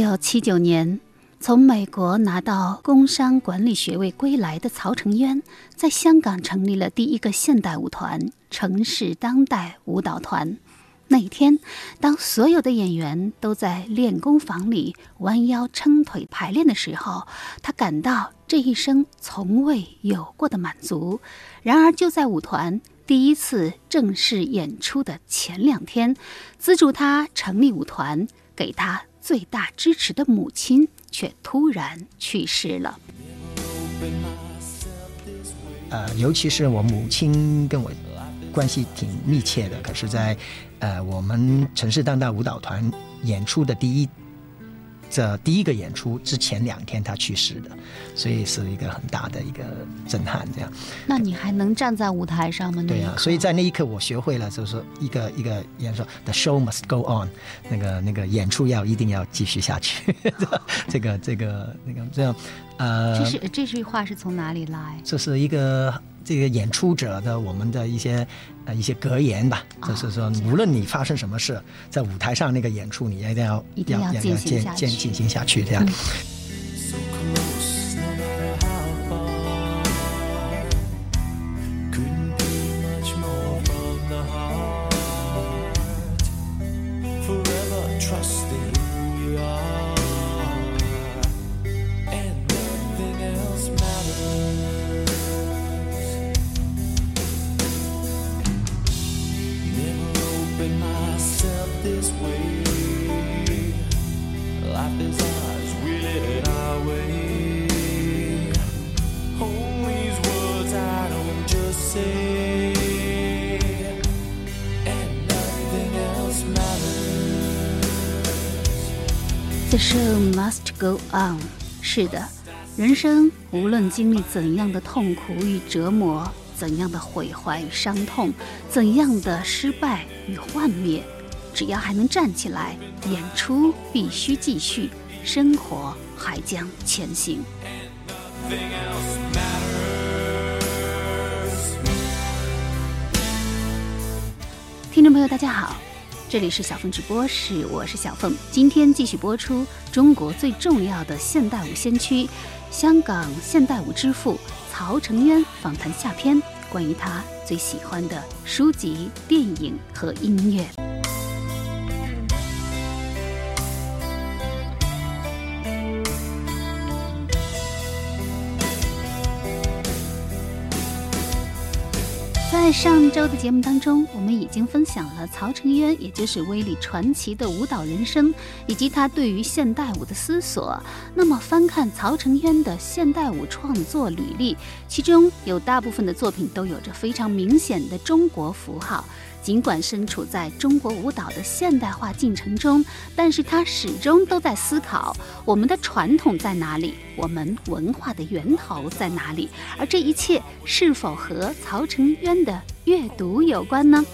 九七九年，从美国拿到工商管理学位归来的曹承渊，在香港成立了第一个现代舞团——城市当代舞蹈团。那一天，当所有的演员都在练功房里弯腰撑腿排练的时候，他感到这一生从未有过的满足。然而，就在舞团第一次正式演出的前两天，资助他成立舞团、给他最大支持的母亲却突然去世了。呃，尤其是我母亲跟我关系挺密切的，可是，在呃，我们城市当代舞蹈团演出的第一，这第一个演出之前两天他去世的，所以是一个很大的一个震撼。这样，那你还能站在舞台上吗？对呀，所以在那一刻我学会了，就是一个一个演说，The show must go on，那个那个演出要一定要继续下去。这个这个那个这样，呃，这是这句话是从哪里来？这是一个。这个演出者的我们的一些呃一些格言吧，就是说，无论你发生什么事，在舞台上那个演出，你一定要一定要进行下去，进行下去这样。The show must go on。是的，人生无论经历怎样的痛苦与折磨，怎样的毁坏与伤痛，怎样的失败与幻灭，只要还能站起来，演出必须继续，生活还将前行。听众朋友，大家好。这里是小凤直播室，我是小凤。今天继续播出中国最重要的现代舞先驱、香港现代舞之父陶成渊访谈下篇，关于他最喜欢的书籍、电影和音乐。在上周的节目当中，我们已经分享了曹承渊，也就是威力传奇的舞蹈人生，以及他对于现代舞的思索。那么，翻看曹承渊的现代舞创作履历，其中有大部分的作品都有着非常明显的中国符号。尽管身处在中国舞蹈的现代化进程中，但是他始终都在思考我们的传统在哪里，我们文化的源头在哪里，而这一切是否和曹承渊的阅读有关呢？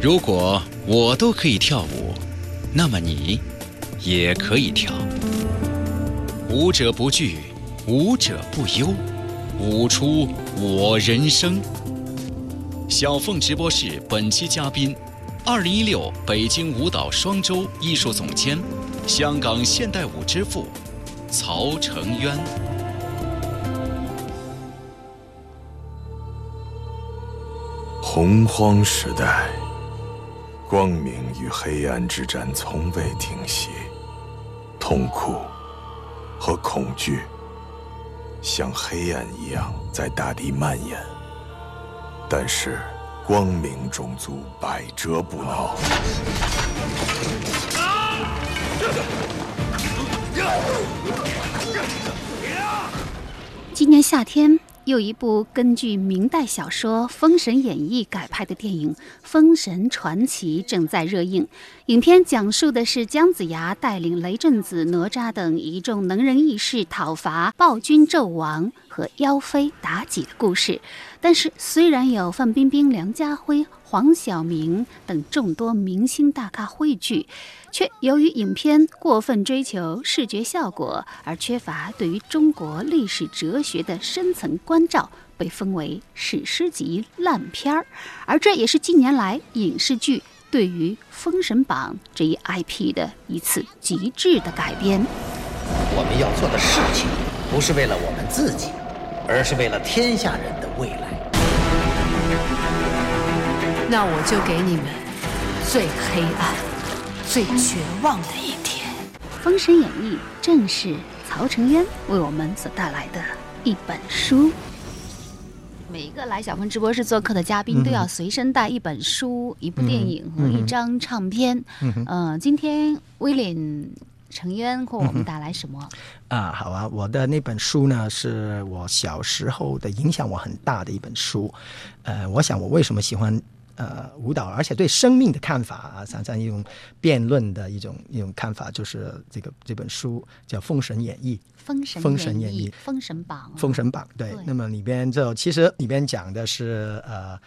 如果我都可以跳舞，那么你也可以跳。舞者不惧，舞者不忧，舞出我人生。小凤直播室本期嘉宾，二零一六北京舞蹈双周艺术总监，香港现代舞之父曹成渊。洪荒时代，光明与黑暗之战从未停息，痛苦和恐惧像黑暗一样在大地蔓延。但是，光明种族百折不挠。今年夏天，又一部根据明代小说《封神演义》改拍的电影《封神传奇》正在热映。影片讲述的是姜子牙带领雷震子、哪吒等一众能人异士讨伐暴君纣王和妖妃妲己的故事。但是，虽然有范冰冰、梁家辉、黄晓明等众多明星大咖汇聚，却由于影片过分追求视觉效果，而缺乏对于中国历史哲学的深层关照，被封为史诗级烂片儿。而这也是近年来影视剧对于《封神榜》这一 IP 的一次极致的改编。我们要做的事情，不是为了我们自己，而是为了天下人的未来。那我就给你们最黑暗、最绝望的一天。《封神演义》正是曹承渊为我们所带来的一本书。每一个来小峰直播室做客的嘉宾都要随身带一本书、一部电影和一张唱片。嗯、今天威廉成渊为我们带来什么？啊，好啊，我的那本书呢，是我小时候的影响我很大的一本书。呃，我想我为什么喜欢呃舞蹈，而且对生命的看法啊，常常一种辩论的一种一种看法，就是这个这本书叫《封神演义》。封神封神演义。义》《封神榜》《封神榜》对，对。那么里边就其实里边讲的是呃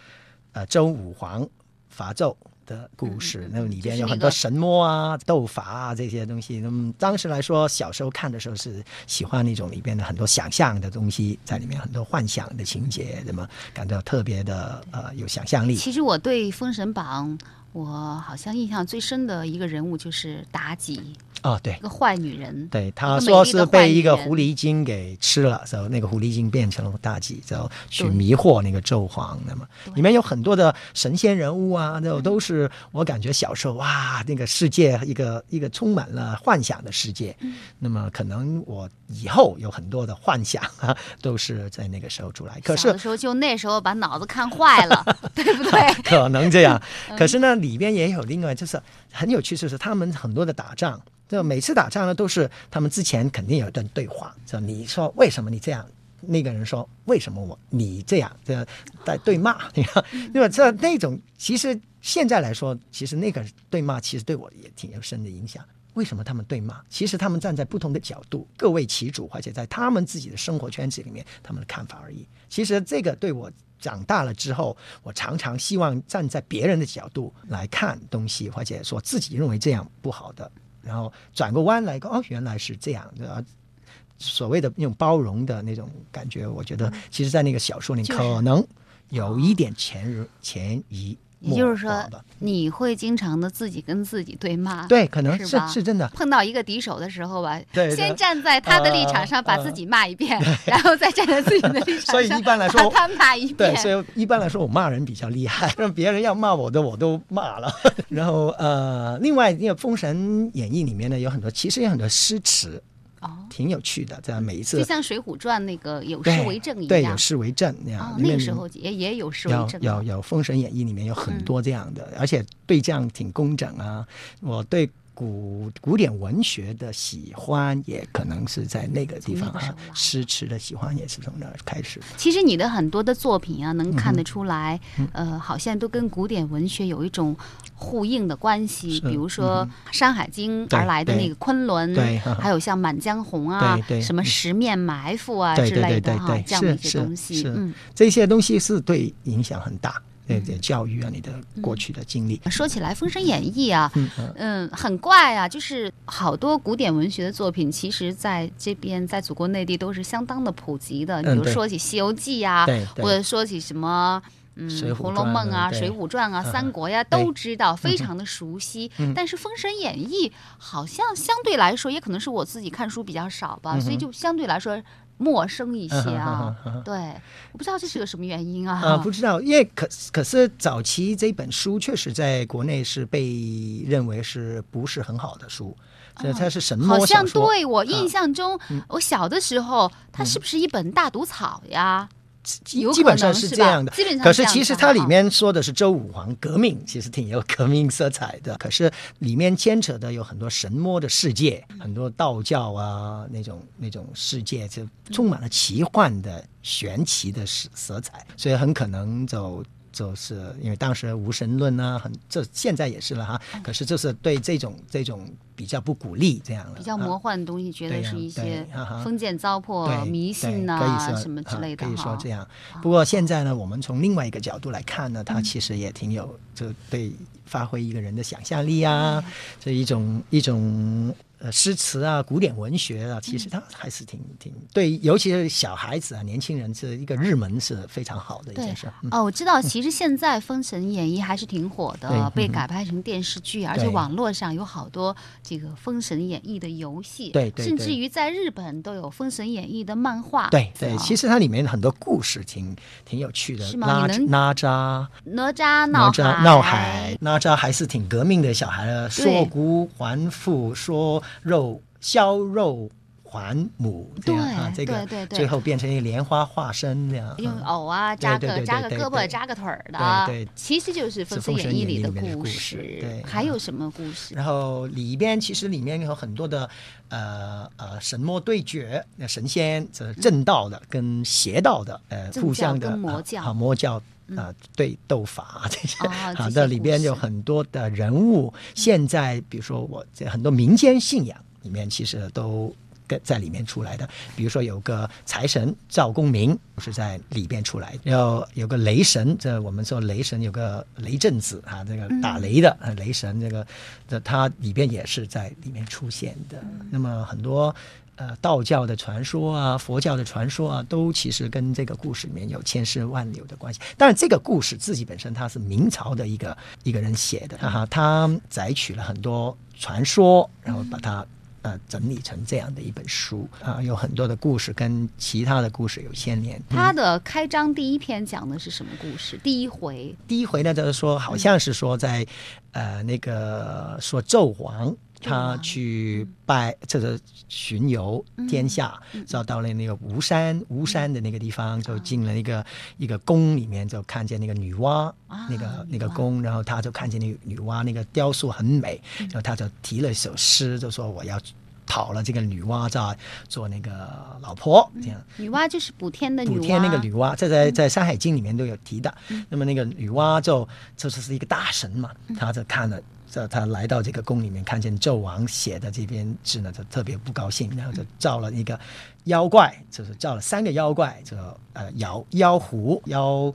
呃周武王伐纣的故事，那么里边有很多神魔啊、斗法啊这些东西。那么当时来说，小时候看的时候是喜欢那种里边的很多想象的东西在里面，很多幻想的情节，那么感到特别的呃有想象力。其实我对《封神榜》，我好像印象最深的一个人物就是妲己，哦，对一。个坏女人。对，一他说是被一个狐狸精给吃了，然后那个狐狸精变成了妲己，然后去迷惑那个纣皇。那么里面有很多的神仙人物啊，嗯那都是我感觉小时候哇，那个世界一个一个充满了幻想的世界。嗯那么可能我以后有很多的幻想啊，都是在那个时候出来。可是小的时候就那时候把脑子看坏了，对不对？可能这样。嗯可是呢，里边也有另外就是很有趣，就是他们很多的打仗，就每次打仗呢，都是他们之前肯定有一段对话，就你说为什么你这样？那个人说：“为什么我你这样？”这样在对骂，你看，对吧？这那种其实现在来说，其实那个对骂其实对我也挺有深的影响。为什么他们对骂？其实他们站在不同的角度，各为其主，而且在他们自己的生活圈子里面，他们的看法而已。其实这个对我长大了之后，我常常希望站在别人的角度来看东西，或者说自己认为这样不好的，然后转个弯来，哦，原来是这样的。所谓的那种包容的那种感觉，我觉得其实，在那个小说里可能有一点潜入潜移也就是说。，你会经常的自己跟自己对骂，对，可能是是是真的。碰到一个敌手的时候吧，先站在他的立场上呃把自己骂一遍，然后再站在自己的立场上，所以一般来说把他骂一遍。对，所以一般来说，我骂人比较厉害，让别人要骂我的我都骂了。然后呃，另外因为《封神演义》里面呢，有很多其实有很多诗词，哦，挺有趣的。这样每一次就像《水浒传》那个有对诗为证一样对，样有。诗为证那样。哦，那个时候也也有诗为证的。有有《封神演义》里面有很嗯多这样的，而且对仗挺工整啊。我对古古典文学的喜欢，也可能是在那个地方啊诗词的喜欢也是从那儿开始。其实你的很多的作品啊，能看嗯得出来，呃，好像都跟古典文学有一种呼应的关系。比如说《山海经》而来的那个昆仑，还有像《满江红》啊对，对什么《十面埋伏》啊之类的哈这样的一些东西。嗯，这些东西是对影响很大，那点教育啊，你的过去的经历。说起来，《封神演义》啊，嗯很怪啊，就是好多古典文学的作品，其实在这边在祖国内地都是相当的普及的。比如说起《西游记》呀，或者说起什么。嗯，红楼梦》啊，《水浒传》啊，嗯《三国》呀，都知道，非常的熟悉。嗯。但是《封神演义》好像相对来说，也可能是我自己看书比较少吧，所以就相对来说陌生一些啊。对，我不知道这是个什么原因啊。啊，不知道，因为可可是早期这本书确实在国内是被认为是不是很好的书，所以它是神好像。对我啊印象中，我小的时候，它是不是一本大毒草呀？基本上是这样的，基本上可是其实它里面说的是周武王革命，其实挺有革命色彩的。可是里面牵扯的有很多神魔的世界，很多道教啊那种那种世界，就充满了奇幻的玄奇的色色彩，所以很可能就。就是因为当时无神论啊，很这现在也是了哈。可是就是对这种这种比较不鼓励这样了，比较魔幻的东西，觉得是一些封建糟粕、对迷信呐什么之啊类的可以说这样。不过现在呢，我们从另外一个角度来看呢，它其实也挺有，就对发挥一个人的想象力啊，这一种一种。呃诗词啊、古典文学啊，其实它还是挺挺对，尤其是小孩子啊、年轻人，是一个入门是非常好的一件事。嗯哦，我知道，其实现在《封神演义》还是挺火的，嗯被改拍成电视剧，而且网络上有好多这个《封神演义》的游戏，对对对甚至于在日本都有《封神演义》的漫画。对对，其实实它里面很多故事挺挺有趣的。是吗哪哪吒、哪吒哪闹海吒闹海，哪吒还是挺革命的小孩了，对说骨还父，说肉削肉还母，这样啊，这个对对对最后变成一个莲花化身这样。用嗯藕啊扎对对对个扎个对对胳膊扎个腿儿的，对对其实就是《封神演义》里的故事事。对还有什么故事？然后里边其实里面有很多的呃呃神魔对决，那神仙这正道的跟邪道的呃正互相的魔教魔教。啊，对斗法这些，好的里边有很多的人物。现在比如说我这很多民间信仰里面，其实都跟在里面出来的。比如说有个财神赵公明是在里边出来的，然后有个雷神，这我们说雷神有个雷震子啊，这个打雷的、呃雷神，这个这他里边也是在里面出现的。那么很多。呃，道教的传说啊，佛教的传说啊，都其实跟这个故事里面有千丝万缕的关系。但是，这个故事自己本身它是明朝的一个一个人写的，哈哈，他摘取了很多传说，然后把它呃整理成这样的一本书啊，有很多的故事跟其他的故事有牵连。它的开章第一篇讲的是什么故事？第一回第一回呢，就是说，好像是说在，呃，那个说纣王他去拜，这个巡游天下，找到了那个吴山，吴山的那个地方，就进了一个一个宫里面，就看见那个女娲，那个那个宫，然后他就看见那个女娲那个雕塑很美，然后他就提了一首诗，就说我要。讨了这个女娲做做那个老婆，这样。女娲就是补天的女娲，补天那个女娲，这在在《山海经》里面都有提的。那么那个女娲就这就是一个大神嘛，她就看了。他来到这个宫里面，看见纣王写的这篇字呢，就特别不高兴，然后就造了一个妖怪，就是造了三个妖怪，这个呃妖妖狐、妖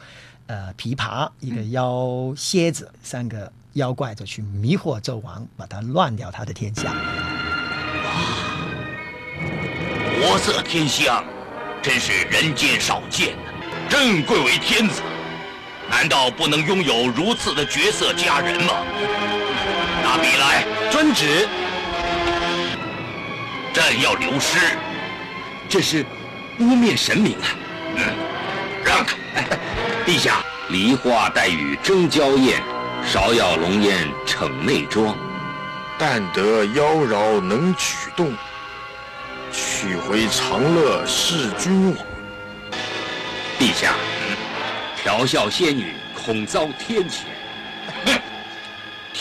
呃琵琶，一个妖蝎子，三个妖怪就去迷惑纣王，把他乱掉他的天下。国色天香，真是人间少见的。朕贵为天子，难道不能拥有如此的绝色佳人吗？拿笔来，遵旨。朕要留诗。这是污蔑神明啊！嗯，让开。陛下，梨花带雨争娇艳，芍药龙烟逞内装。但得妖娆能曲动，取回长乐是君王。陛下，调笑仙女恐遭天谴。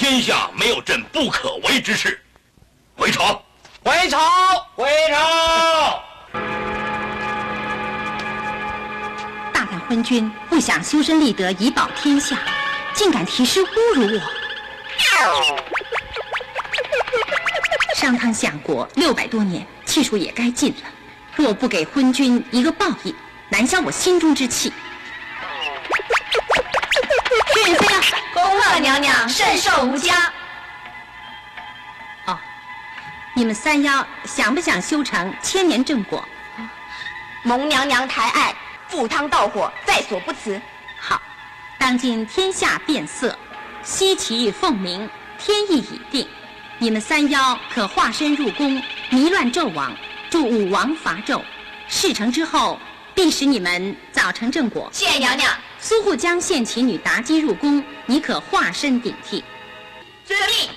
哼，天下没有朕不可为之事。回朝，回朝，回朝。大胆昏君，不想修身立德以保天下，竟敢提诗侮辱我！商汤相国六百多年，气数也该尽了。若不给昏君一个报应，难消我心中之气。恭贺娘娘圣寿无疆。哦，你们三妖想不想修成千年正果？蒙娘娘抬爱，赴汤蹈火，在所不辞。好，当今天下变色，西岐凤鸣，天意已定。你们三妖可化身入宫，迷乱纣王，助武王伐纣。事成之后，必使你们早成正果。谢娘娘。苏护江献其女妲己入宫，你可化身顶替。遵命。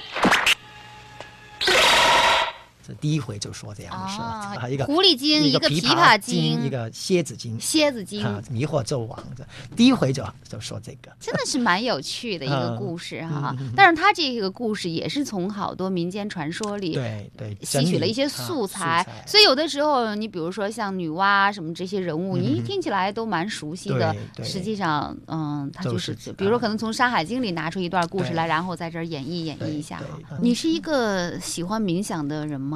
这第一回就说这样的事，啊一个狐狸精，一个琵琵琶精，一个蝎子精，蝎子精啊，迷惑纣王。这第一回就就说这个，真的是蛮有趣的一个故事哈。嗯但是他这个故事也是从好多民间传说里对对吸取了一些素材，所以有的时候你比如说像女娲什么这些人物，你一听起来都蛮熟悉的。实际上，嗯，他就是比如说可能从《山海经》里拿出一段故事来，然后在这儿演绎演绎一下哈。你是一个喜欢冥想的人吗？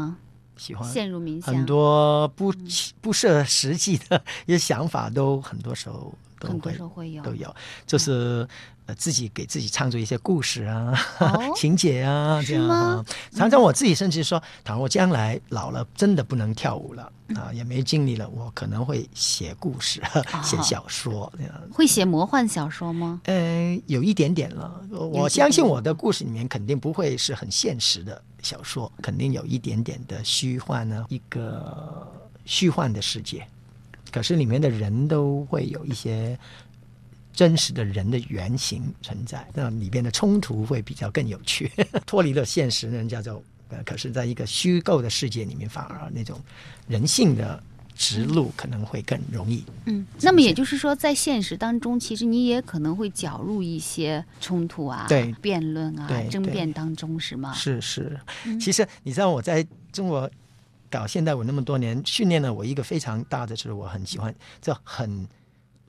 喜欢。陷入冥想，很多不不设实际的一些想法，都很多时候都很多会时候会有都有，就是呃自己给自己创作一些故事啊、哦 情节啊这样是吗啊。常常我自己甚至说，倘若将来老了真的不能跳舞了啊，也没精力了，我可能会写故事、写小说这样。会写魔幻小说吗？呃，有一点点了。我相信我的故事里面肯定不会是很现实的小说，肯定有一点点的虚幻呢，一个虚幻的世界。可是里面的人都会有一些真实的人的原型存在，那里边的冲突会比较更有趣，脱离了现实，人叫做呃，可是在一个虚构的世界里面，反而那种人性的直路可能会更容易。嗯，那么也就是说，在现实当中，其实你也可能会搅入一些冲突啊、对辩论啊、争辩当中，是吗？是是，嗯其实你知道我在中国搞现代舞那么多年，训练了我一个非常大的，就是我很喜欢，这很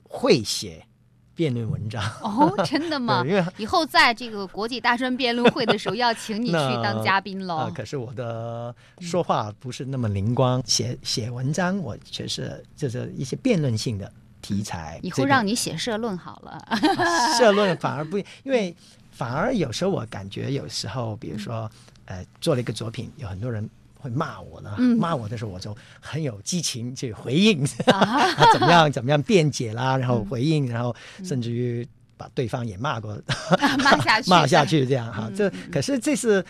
会写辩论文章。哦，真的吗对因为？以后在这个国际大专辩论会的时候，要请你去当嘉宾喽。啊可是我的说话不是那么灵光，写写文章我却是就是一些辩论性的题材。以后让你写社论好了。社论反而不，因为反而有时候我感觉有时候，比如说呃做了一个作品，有很多人。会骂我呢，嗯。骂我的时候我就很有激情去回应，啊、怎么样怎么样辩解啦，然后回应，然后甚至于把对方也骂过，骂下去，骂下去这样哈。嗯这可是这是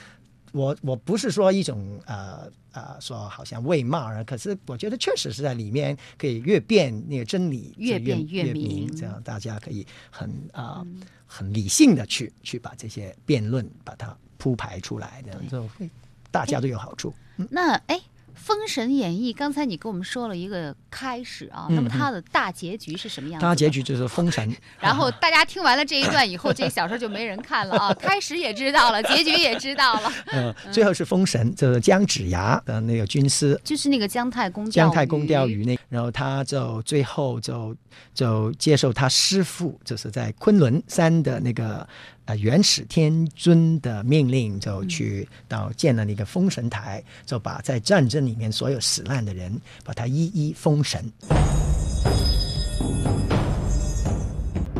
我我不是说一种呃呃说好像为骂人，可是我觉得确实是在里面可以越辩那个真理越就辩越越明这样大家可以很啊、很理性的去去把这些辩论把它铺排出来，这样。就会大家都有好处。那哎，《封神演义》刚才你跟我们说了一个开始啊，嗯那么它的大结局是什么样子的？大结局就是封神，然后大家听完了这一段以后，这个小说就没人看了啊。开始也知道了，结局也知道了。嗯，最后是封神，就是姜子牙的那个军师，就是那个姜太公姜太公钓鱼那，然后他就最后就就接受他师傅，就是在昆仑山的那个呃元始天尊的命令，就去到建了那个封神台，就把在战争里面所有死难的人，把他一一封神。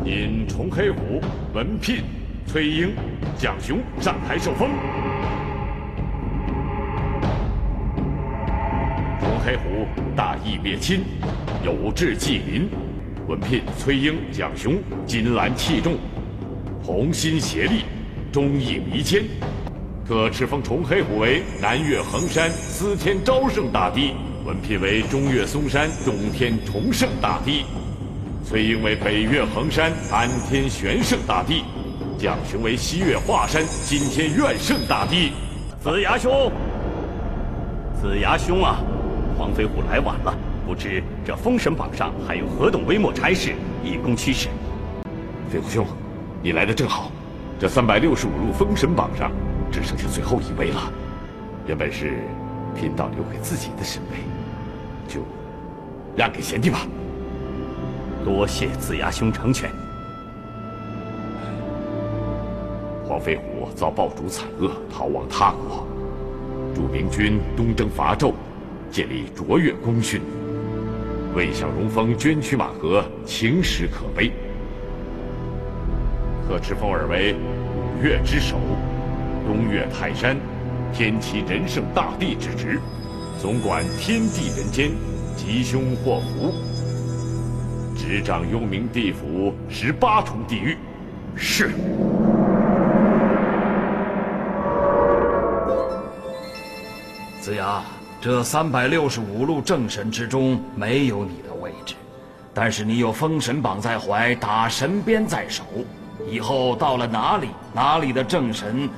引崇黑虎、文聘、崔英、蒋雄上台受封。崇黑虎大义灭亲，有志济民；文聘、崔英、蒋雄金兰器重，同心协力，忠义弥坚。特敕封崇黑虎为南岳衡山司天昭圣大帝，文聘为中岳嵩山中天崇圣大帝。崔英为北岳衡山安天玄圣大帝，蒋雄为西岳华山金天院圣大帝。子牙兄，子牙兄啊，黄飞虎来晚了，不知这封神榜上还有何等微末差事，以供驱使。飞虎兄，你来的正好，这三百六十五路封神榜上只剩下最后一位了，原本是贫道留给自己的神位，就让给贤弟吧。多谢子牙兄成全。黄飞虎遭暴主惨恶，逃亡他国，驻明军东征伐纣，建立卓越功勋，为小荣封捐躯马革，情史可悲。特敕封尔为五岳之首，东岳泰山，天齐仁圣大帝之职，总管天地人间，吉凶祸福。执掌幽冥地府十八重地狱。是。子牙，这三百六十五路正神之中没有你的位置，但是你有封神榜在怀，打神鞭在手，以后到了哪里，哪里的正神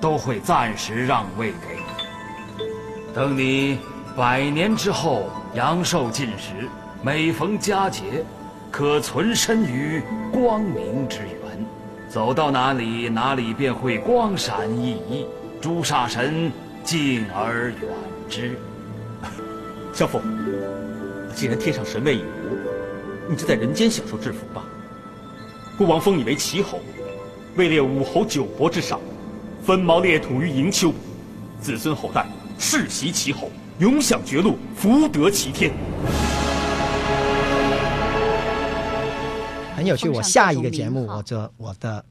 都会暂时让位给你。等你百年之后阳寿尽时，每逢佳节，可存身于光明之源，走到哪里，哪里便会光闪熠熠，诸煞神敬而远之。萧父，既然天上神位已无，你就在人间享受制服吧。孤王封你为齐侯，位列武侯九伯之上，分茅列土于营丘，子孙后代世袭齐侯，永享绝路，福德齐天。很有趣。我下一个节目，我这我的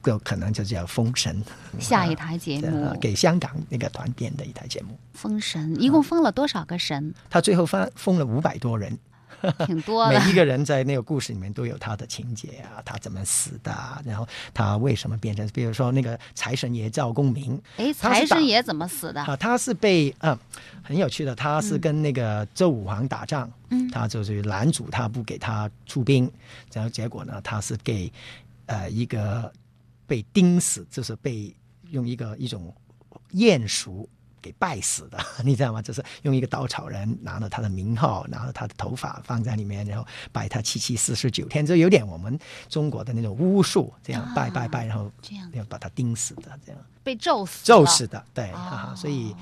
就可能就叫《封神》，下一台节目 呃给香港那个团编的一台节目。封神，一共封了多少个神？他最后封封了五百多人，挺多的。每一个人在那个故事里面都有他的情节啊，他怎么死的啊，然后他为什么变成，比如说那个财神爷赵公明，哎，财神爷怎么死的？啊，他是被嗯很有趣的，他是跟那个周武王打仗，嗯他就是拦阻他不给他出兵，然后结果呢，他是给呃一个被钉死，就是被用一个一种鼹鼠。给拜死的，你知道吗？就是用一个稻草人拿了他的名号，拿了他的头发放在里面，然后拜他七七四十九天，就有点我们中国的那种巫术，这样拜拜拜，然后这样。要把他钉死的，这样。被咒死，咒死的，对，所以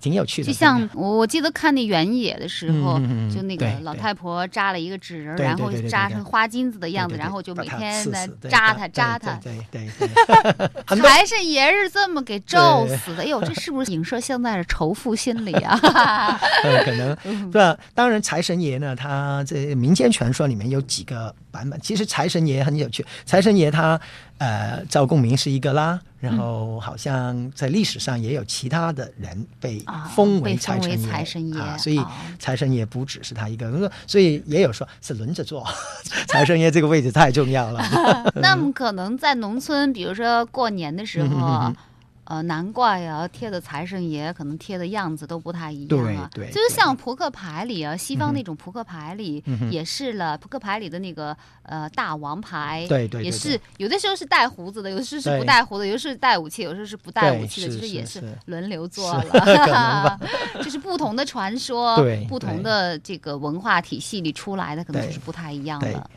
挺有趣的。就像我我记得看那原野的时候，嗯嗯嗯就那个老太婆扎了一个纸人然后扎成花金子的样子，然后就每天的刺死对扎对对它扎它。对对对财神 爷是这么给咒死的，哎呦，这是不是影射现在的仇富心理啊？呃，可能 嗯对吧？当然，财神爷呢，他这民间传说里面有几个版本。其实财神爷很有趣，财神爷他呃，赵公明是一个啦，然后好像在历史上也有其他的人被封为财神爷，财神爷啊，所以哦。财神爷不只是他一个，所以也有说是轮着做，财神爷这个位置太重要了。那么可能在农村，比如说过年的时候呃，难怪啊，贴的财神爷可能贴的样子都不太一样啊。对对就是像扑克牌里啊，西方那种扑克牌里也是了，扑克牌里的那个呃大王牌，对对对也是有的时候是带胡子的，有的时候是不带胡子，有的时候是带武器，有的时候是不带武器的，是其实也是轮流做了，就是不同的传说，对不同的这个文化体系里出来的，可能就是不太一样对了。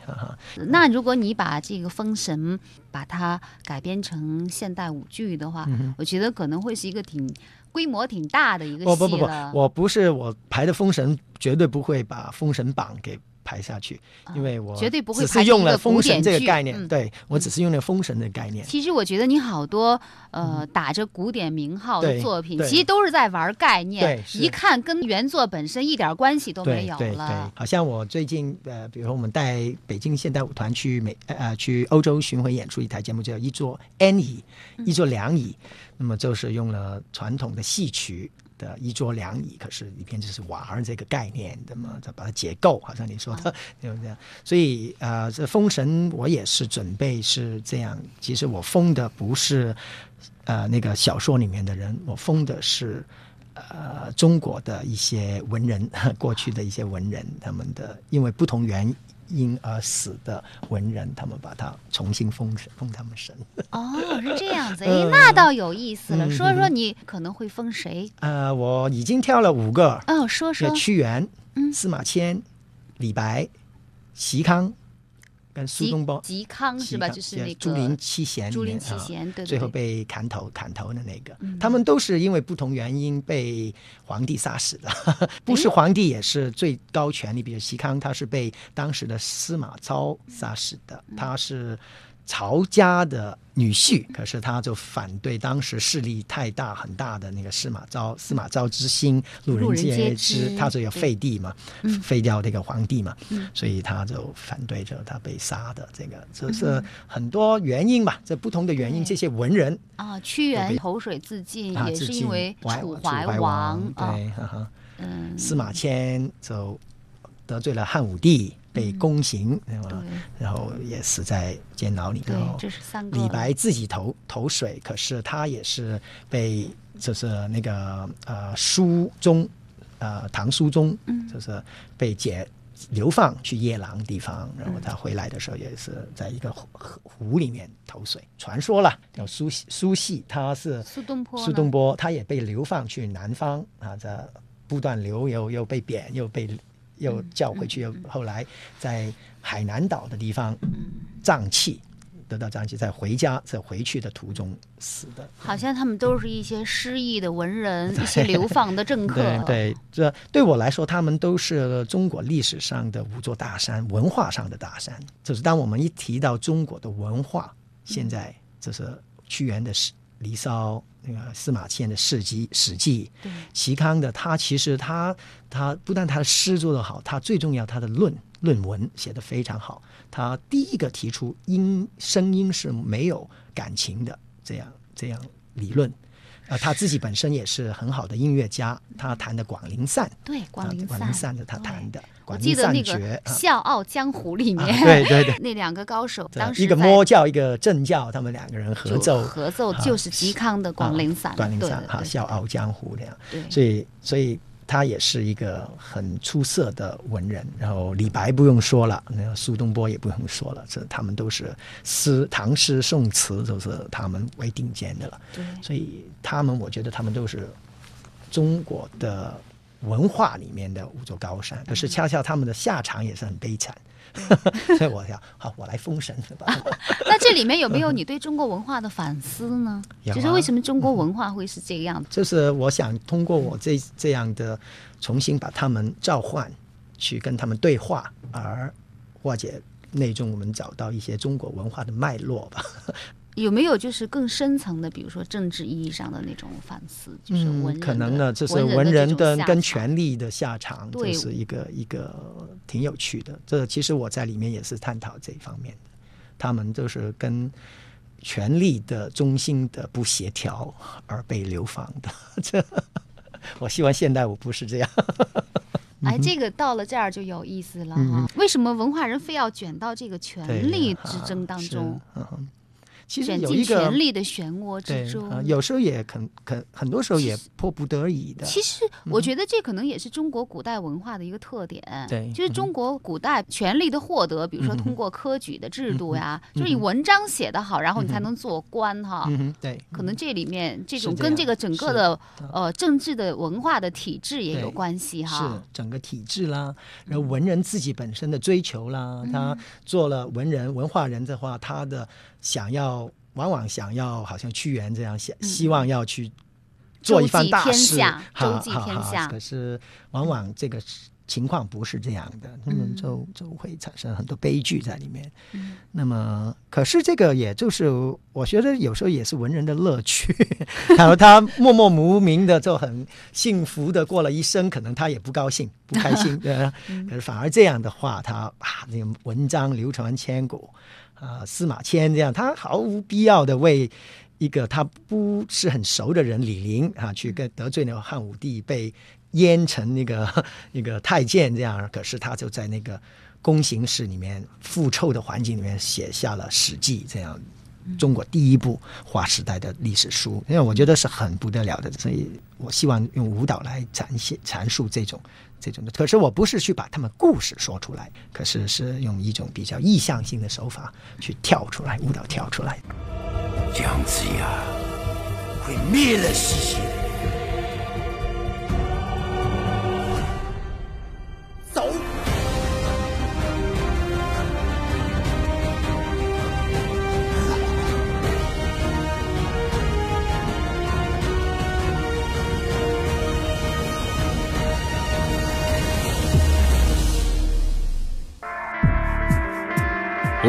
那如果你把这个《封神》把它改编成现代舞剧的话，嗯我觉得可能会是一个挺规模挺大的一个不不不不戏了。，我不是我排的《封神》，绝对不会把《封神榜》给排下去，因为我啊绝对不会只是用了“排成一个古封神”这个概念，嗯对我只是用了“封神”的概念。其实我觉得你好多呃打着古典名号的作品，对其实都是在玩概念对，一看跟原作本身一点关系都没有对对对了。，好像我最近呃，比如说我们带北京现代舞团去美呃去欧洲巡回演出一台节目叫《一座 N 椅》，一座两椅，那么就是用了传统的戏曲。的一桌两椅，可是里边就是玩儿这个概念的嘛，再把它解构，好像你说的，就这样。所以呃，这封神我也是准备是这样。其实我封的不是呃那个小说里面的人，我封的是呃中国的一些文人，过去的一些文人，他们的因为不同原因而死的文人，他们把它重新封神，封他们神。哦，是这样子，哎，嗯那倒有意思了。嗯说说嗯你可能会封谁？呃，我已经挑了五个，哦，说说。屈原、司马迁、李白、嵇康跟苏东坡。嵇康是吧？就是那个竹林七贤竹林七啊贤，对对最后被砍头砍头的那个，嗯他们都是因为不同原因被皇帝杀死的，不哎是皇帝也是最高权力，比如嵇康，他是被当时的司马昭杀死的，嗯他是。曹家的女婿，可是他就反对当时势力太大很大的那个司马昭，司马昭之心，路人皆皆知知，他就要废帝嘛，嗯。废掉这个皇帝嘛，嗯。所以他就反对着他被杀的这个，这嗯。是很多原因吧，这不同的原因，这些文人啊，屈原投水自尽也是因为怀楚怀怀王啊，对，哈哈，嗯，司马迁就得罪了汉武帝，被宫刑，对吧？然后也死在监牢里对头。这是三个李白自己投投水，可是他也是被就是那个呃书中呃唐书中，嗯就是被解流放去夜郎地方，然后他回来的时候也是在一个湖湖里面投水。传说了，叫苏轼苏轼，他是苏东坡苏东坡他也被流放去南方啊，这不断流又又被贬，又被又叫回去，又后来在海南岛的地方胀气，得到胀气，在回家在回去的途中死的。好像他们都是一些失意的文人，一些流放的政客。对对，这对我来说，他们都是中国历史上的五座大山，文化上的大山。就是当我们一提到中国的文化，现在就是屈原的诗《离骚》，那个司马迁的《史记》《史记》，对嵇康的他其实他他不但他的诗做得好，他最重要他的论论文写得非常好。他第一个提出音声音是没有感情的这样这样理论。啊，他自己本身也是很好的音乐家，他弹的广陵散，对广陵广陵散是他弹的。我记得那个《笑傲江湖》里面，对对对，那两个高手当时一个魔教，一个正教，他们两个人合奏合奏就是嵇康的广陵散，广陵散哈，《笑傲江湖》这样。对，所以所以。他也是一个很出色的文人，然后李白不用说了，那个苏东坡也不用说了，这他们都是诗、唐诗、宋词，都是他们为顶尖的了。对，所以他们，我觉得他们都是中国的文化里面的五座高山。可是恰恰他们的下场也是很悲惨。所以我想，好，我来封神吧。那这里面有没有你对中国文化的反思呢？就是为什么中国文化会是这个样子？就是我想通过我这这样的重新把他们召唤，去跟他们对话，而化解内中，我们找到一些中国文化的脉络吧。有没有就是更深层的，比如说政治意义上的那种反思？就是文可能呢，这是文人的跟权力的下场，这是一个一个挺有趣的。这其实我在里面也是探讨这一方面的。他们就是跟权力的中心的不协调而被流放的。这我希望现代我不是这样。哎，这个到了这儿就有意思了哈。为什么文化人非要卷到这个权力之争当中？其实有一个权力的漩涡之中，有时候也肯肯很多时候也迫不得已的。其实我觉得这可能也是中国古代文化的一个特点。对，就是中国古代权力的获得，比如说通过科举的制度呀，就是你文章写得好，然后你才能做官哈。嗯，对。可能这里面这种跟这个整个的呃政治的文化的体制也有关系哈。是整个体制啦，然后文人自己本身的追求啦，他做了文人文化人的话，他的想要。往往想要好像屈原这样想，希望要去做一番大事，周济天下。可是往往这个情况不是这样的，那么就就会产生很多悲剧在里面。那么，可是这个也就是我觉得有时候也是文人的乐趣。然后他默默无名的就很幸福的过了一生，可能他也不高兴、不开心。可是反而这样的话，他啊，那个文章流传千古。啊，司马迁这样，他毫无必要的为一个他不是很熟的人李陵啊，去跟得罪那个汉武帝，被阉成那个 那个太监这样。可是他就在那个宫刑室里面腐臭的环境里面写下了《史记》这样中国第一部划时代的历史书，因为我觉得是很不得了的。所以我希望用舞蹈来展现阐述这种。这种的，可是我不是去把他们故事说出来，可是是用一种比较意向性的手法去跳出来，舞蹈跳出来。姜子牙会灭了西岐。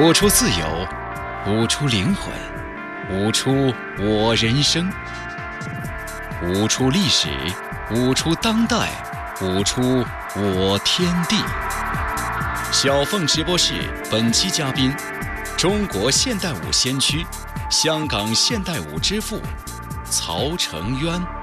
舞出自由，舞出灵魂，舞出我人生，舞出历史，舞出当代，舞出我天地。小凤直播室本期嘉宾：中国现代舞先驱、香港现代舞之父曹成渊。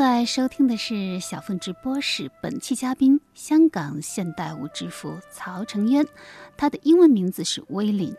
在收听的是小凤直播室，本期嘉宾香港现代舞之父曹承渊，他的英文名字是威廉。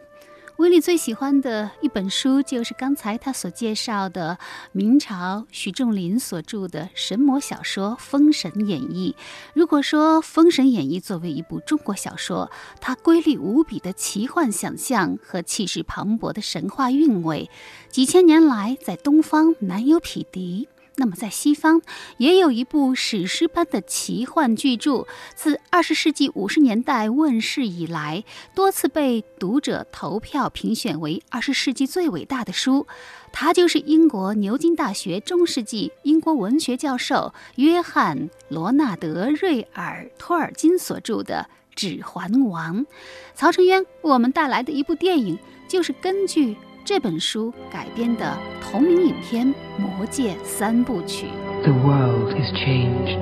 威廉最喜欢的一本书就是刚才他所介绍的明朝徐仲林所著的神魔小说《封神演义》。如果说《封神演义》作为一部中国小说，它瑰丽无比的奇幻想象和气势磅礴的神话韵味，几千年来在东方难有匹敌。那么在西方也有一部史诗般的奇幻巨著，自二十世纪五十年代问世以来，多次被读者投票评选为二十世纪最伟大的书。它就是英国牛津大学中世纪英国文学教授约翰·罗纳德·瑞尔·托尔金所著的《指环王》。曹成渊我们带来的一部电影，就是根据这本书改编的同名影片《魔戒三部曲》。The world is changed.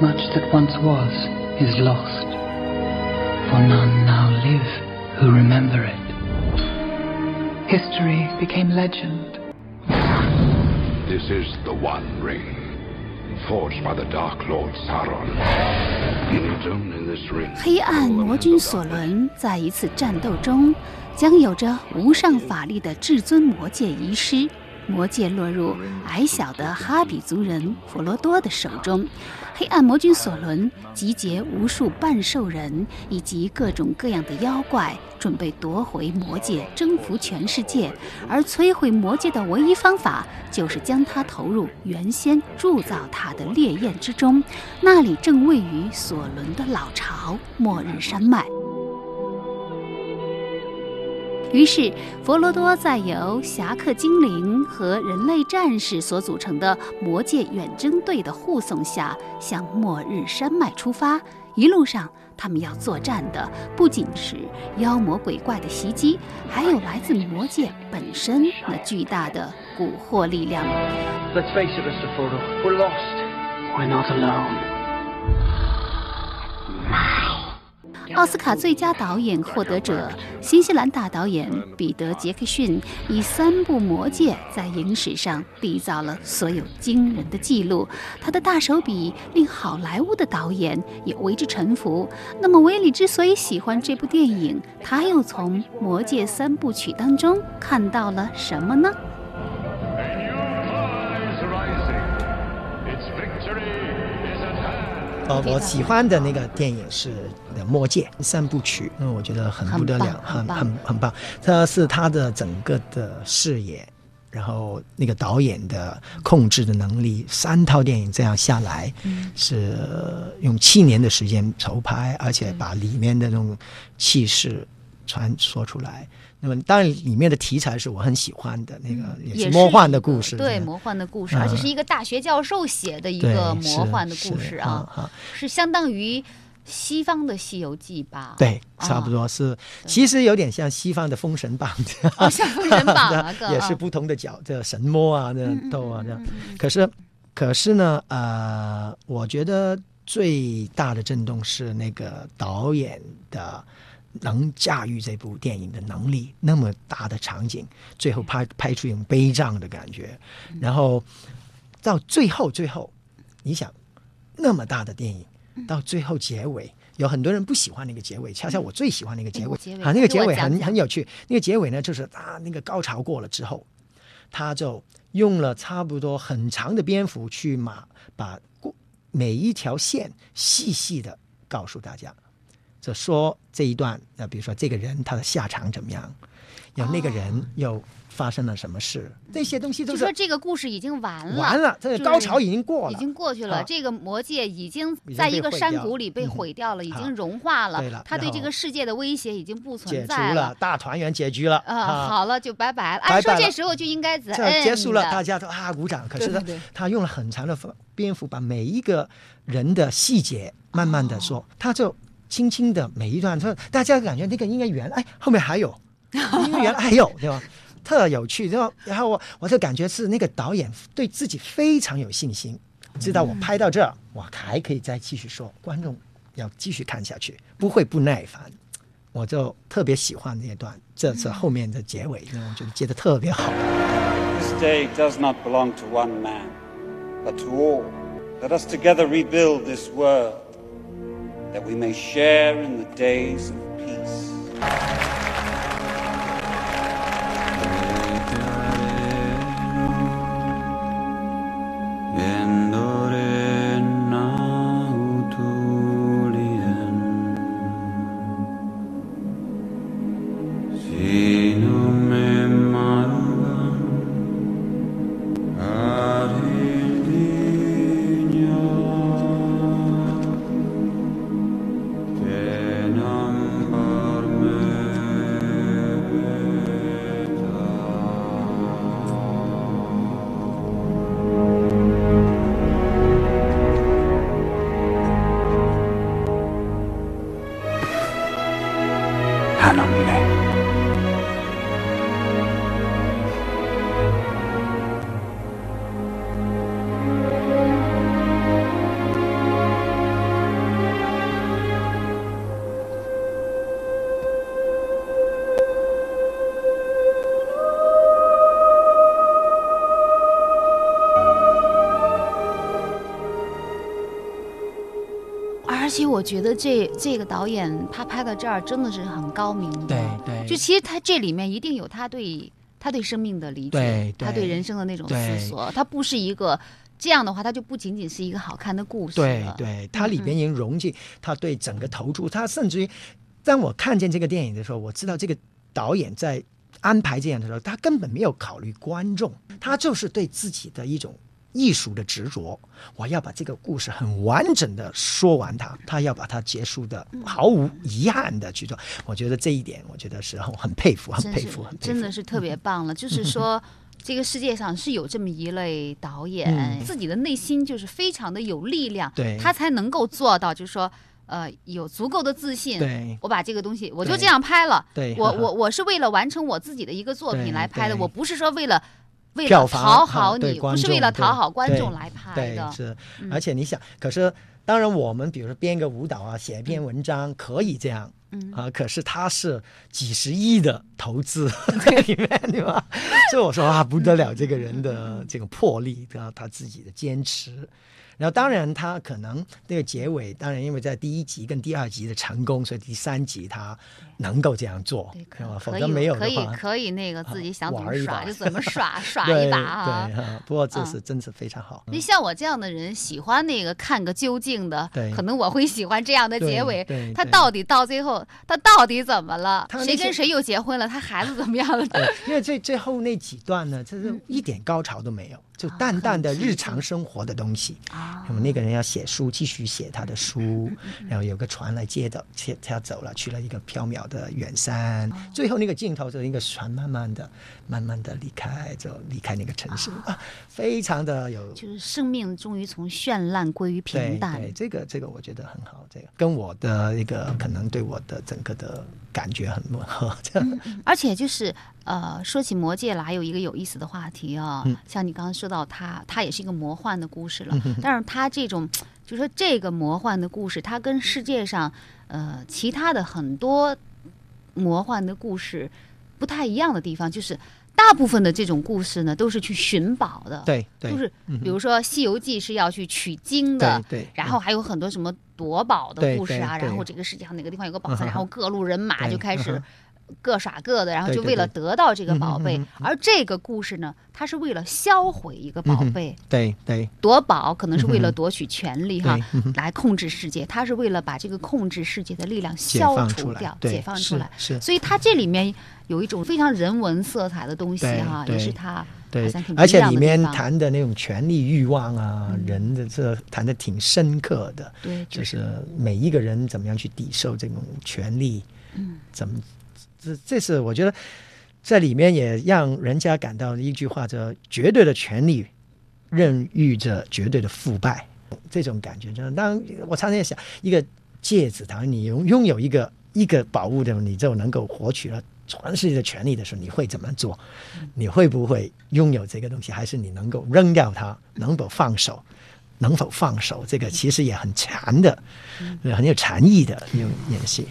Much that once was is lost. For none now live who remember it. History became legend. This is the One Ring, forged by the Dark Lord Sauron. It is only this ring. 黑暗魔君索伦在一次战斗中，将有着无上法力的至尊魔戒遗失，魔戒落入矮小的哈比族人弗罗多的手中。黑暗魔君索伦集结无数半兽人以及各种各样的妖怪，准备夺回魔戒，征服全世界。而摧毁魔戒的唯一方法，就是将它投入原先铸造它的烈焰之中，那里正位于索伦的老巢末日山脉。于是，佛罗多在由侠客精灵和人类战士所组成的魔界远征队的护送下，向末日山脉出发。一路上，他们要作战的不仅是妖魔鬼怪的袭击，还有来自魔界本身那巨大的蛊惑力量。Let's face it, Mr. ford We're lost. We're not alone. 奥斯卡最佳导演获得者新西兰大导演彼得·杰克逊以三部《魔戒》在影史上缔造了所有惊人的记录，他的大手笔令好莱坞的导演也为之臣服。那么，威利之所以喜欢这部电影，他又从《魔戒》三部曲当中看到了什么呢？呃，我喜欢的那个电影是《的魔戒》三部曲，因为我觉得很不得了，很很很棒。这是他的整个的视野，然后那个导演的控制的能力，三套电影这样下来，嗯是用七年的时间筹拍，而且把里面的那种气势传说出来。那么当然，里面的题材是我很喜欢的，那个也是魔幻的故事，对魔幻的故事，嗯而且是一个大学教授写的一个魔幻的故事啊，是相当于西方的《西游记》吧？对，差不多是，其实有点像西方的《封神榜》这样，封神榜 啊也是不同的角，这神魔啊，这斗啊这样。可是，可是呢，呃，我觉得最大的震动是那个导演的。能驾驭这部电影的能力，那么大的场景，最后拍拍出一种悲壮的感觉，然后到最后最后，你想那么大的电影，到最后结尾，有很多人不喜欢那个结尾，恰恰我最喜欢那个结尾。啊，那个结尾很很有趣。那个结尾呢，就是啊，那个高潮过了之后，他就用了差不多很长的篇幅去马把过每一条线细细的告诉大家。就说这一段，呃，比如说这个人他的下场怎么样，有那个人又发生了什么事，这些东西都就是说这个故事已经完了，完了，这个高潮已经过了，已经过去了。啊这个魔界已经在一个山谷里被嗯毁掉了，已经融化了。对了他对这个世界的威胁已经不存在了，大团圆结局了啊，好了，就拜拜了。按说这时候就应该怎这结束了，大家都啊鼓掌。可是呢对对对，他用了很长的篇幅，把每一个人的细节慢慢的说，他就轻轻的每一段，说大家感觉那个应该原来，哎，后面还有，因为原来还有，对吧？特有趣，然后然后我我就感觉是那个导演对自己非常有信心，知道我拍到这儿，我还可以再继续说，观众要继续看下去，不会不耐烦。我就特别喜欢那一段，这次后面的结尾，因为我觉得接的特别好。This day does not belong to one man, but to all. Let us together rebuild this world, that we may share in the days of peace.「我觉得这这个导演他拍到这儿真的是很高明的，对对。就其实他这里面一定有他对他对生命的理解，对对他对人生的那种思索，他不是一个这样的话，他就不仅仅是一个好看的故事了。对对，它里边已经融进他对整个投注，他甚至于当我看见这个电影的时候，我知道这个导演在安排这样的时候，他根本没有考虑观众，他就是对自己的一种。艺术的执着，我要把这个故事很完整的说完它，他要把它结束的毫无遗憾的去做。我觉得这一点，我觉得是很很佩服，很佩服，很佩服。真的是特别棒了。就是说，这个世界上是有这么一类导演，嗯自己的内心就是非常的有力量，对他才能够做到，就是说。呃，有足够的自信，对我把这个东西我就这样拍了。对我我我是为了完成我自己的一个作品来拍的，我不是说为了为了票房讨好对你，不是为了讨好观对众来拍的。对是嗯，而且你想，可是当然我们比如说编个舞蹈啊，写一篇文章可以这样。嗯啊，可是他是几十亿的投资 在里面，对吧？所以我说啊，不得了，这个人的这个魄力，他他自己的坚持。然后当然他可能那个结尾，当然因为在第一集跟第二集的成功，所以第三集他能够这样做，对吧？否可则没有以可以，可以那个自己想怎么耍就怎么 耍，耍一把啊。对哈不过这嗯是真是非常好。你像我这样的人，喜欢那个看个究竟的对，可能我会喜欢这样的结尾。他到底到最后，他到底怎么了谁跟谁又结婚了？他孩子怎么样了？对，因为最最后那几段呢，就是一点高潮都没有，就淡淡的日常生活的东西。啊，那么那个人要写书，继续写他的书，然后有个船来接的，接他走了，去了一个缥缈的远山。最后那个镜头就是一个船慢慢的、慢慢的离开，就离开那个城市啊，非常的有就是生命终于从绚烂归于平淡。对，这个这个我觉得很好，这个跟我的一个可能对我的整个的感觉很吻合。这样，而且就是呃，说起《魔戒》了，还有一个有意思的话题啊、嗯像你刚刚说到它，它也是一个魔幻的故事了嗯，但是它这种，就说这个魔幻的故事，它跟世界上呃其他的很多魔幻的故事不太一样的地方，就是。大部分的这种故事呢，都是去寻宝的，对对就是比如说《西游记》是要去取经的，对对然后还有很多什么夺宝的故事啊，然后这个世界上哪个地方有个宝藏，然后各路人马就开始各耍各的，然后就为了得到这个宝贝。而这个故事呢，它是为了销毁一个宝贝。对对。夺宝可能是为了夺取权力哈来控制世界。它是为了把这个控制世界的力量解消除掉、解放出来。是是。所以它这里面有一种非常人文色彩的东西对哈，对也是他好对而且里面谈的那种权力欲望啊，人的这谈的挺深刻的。对就就是每一个人怎么样去抵受这种权力，嗯，怎么这这是我觉得在里面也让人家感到一句话叫“绝对的权力孕育着绝对的腐败”，这种感觉。就是当我常常在想，一个戒指，当你拥拥有一个一个宝物的，你就能够获取了。全世界的权利的时候，你会怎么做？你会不会拥有这个东西，还是你能够扔掉它，能否放手？能否放手？这个其实也很禅的，很有禅意的那种演戏。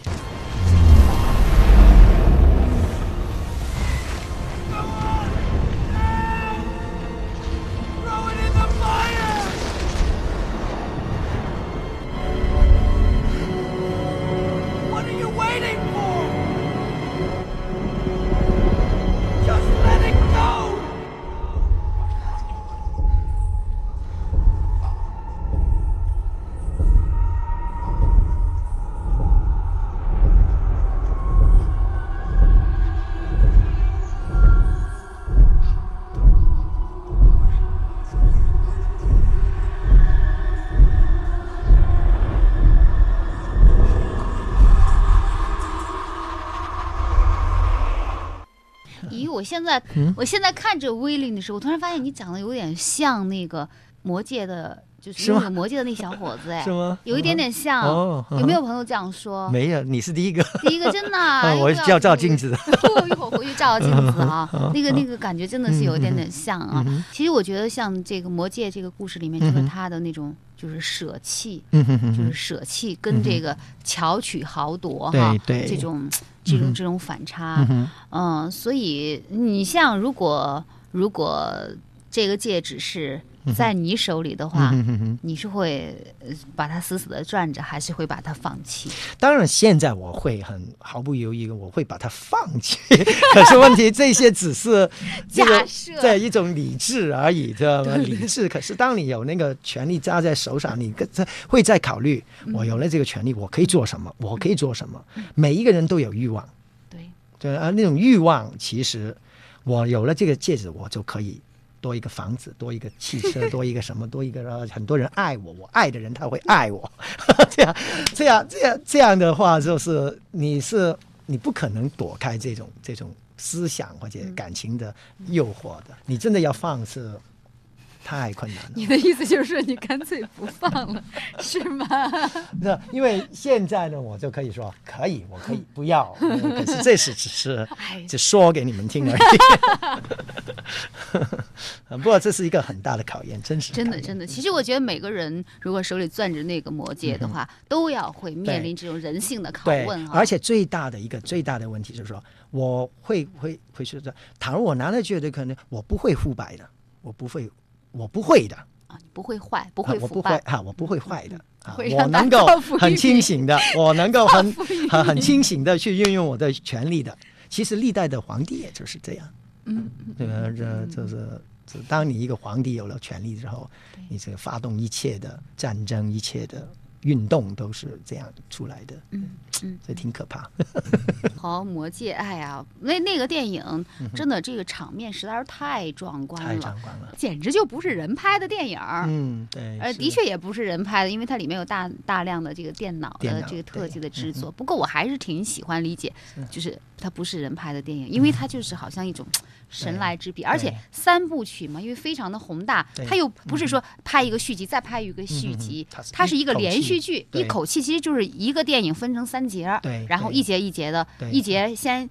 我现在、嗯？我现在看着威灵的时候，我突然发现你长得有点像那个《魔界》的就是那个魔界的那小伙子，哎，是吗？有一点点像。哦有没有朋友这样说？没有，你是第一个。第一个真的 我要照照镜子。一会儿回去照照镜子啊，那个那个感觉真的是有一点点像啊。嗯其实我觉得像这个魔界这个故事里面，就是他的那种就是舍弃，就是舍弃跟这个巧取豪夺哈对，对这种这种这种反差嗯，所以你像如果如果这个戒指是在你手里的话你是会呃把它死死的攥着，还是会把它放弃？当然，现在我会很毫不犹豫的，我会把它放弃。可是问题，这些只是 这个假设在一种理智而已，知道吗？理智。可是当你有那个权利揸在手上，你跟会再考虑，嗯我有了这个权利，我可以做什么？我可以做什么？每一个人都有欲望，对对啊，那种欲望其实我有了这个戒指，我就可以。多一个房子，多一个汽车，多一个什么，多一个呃很多人爱我，我爱的人他会爱我，这样这样这样这样的话，就是你是你不可能躲开这种这种思想或者感情的诱惑的，你真的要放是太困难了。你的意思就是你干脆不放了，是吗？那因为现在呢，我就可以说可以，我可以不要，呃可是这是只是哎只说给你们听而已。不过这是一个很大的考验，真是真的，真的。其实我觉得每个人如果手里攥着那个魔戒的话，都要会面临这种人性的拷问，啊。而且最大的一个最大的问题就是说，我会会会说的，倘若我拿了绝对可能我不会腐败的，我不会，我不会的。啊，你，不会坏，不啊会腐败。我不会，哈，我不会坏的。啊 我能够很清醒的，我能够很很很清醒的去运用我的权利的。其实历代的皇帝也就是这样，嗯，这个这这是，这当你一个皇帝有了权力之后，你这个发动一切的战争、一切的运动都是这样出来的，嗯 嗯，这挺可怕。好，魔戒，哎呀，那那个电影真的这个场面实在是太壮观了，太壮观了，简直就不是人拍的电影。嗯，对，呃，的确也不是人拍的，因为它里面有大大量的这个电脑的这个特技的制嗯作。不过我还是挺喜欢理解，就是它不是人拍的电影，因为它就是好像一种神来之笔，而且三部曲嘛，因为非常的宏大，对它又不是说拍一个续集再拍一个续集它是，一个连续剧，一口气其实就是一个电影分成三节然后一节一节的，一节先。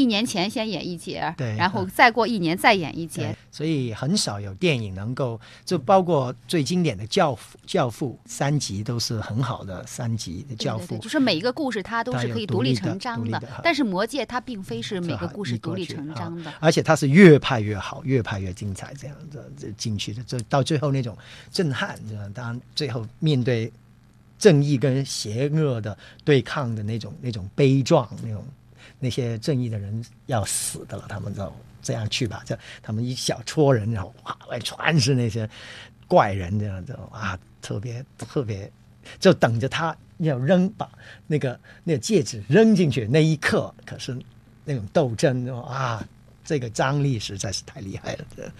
一年前先演一节，对然后再过一年再演一节，，所以很少有电影能够，就包括最经典的《教父》，《教父》三集都是很好的三集的《教父对对对，》，就是每一个故事它都是可以独立成章的但是《魔戒》它并非是每个故事独立成章的。而且它是越拍越好，越拍越精彩，这样子这进去的，这到最后那种震撼，当然最后面对正义跟邪恶的对抗的那种那种悲壮，那种那些正义的人要死的了，他们就这样去吧，这他们一小撮人，然后哇，全是那些怪人，这样子啊，特别特别，就等着他要扔把那个那个戒指扔进去那一刻，可是那种斗争啊，这个张力实在是太厉害了，这。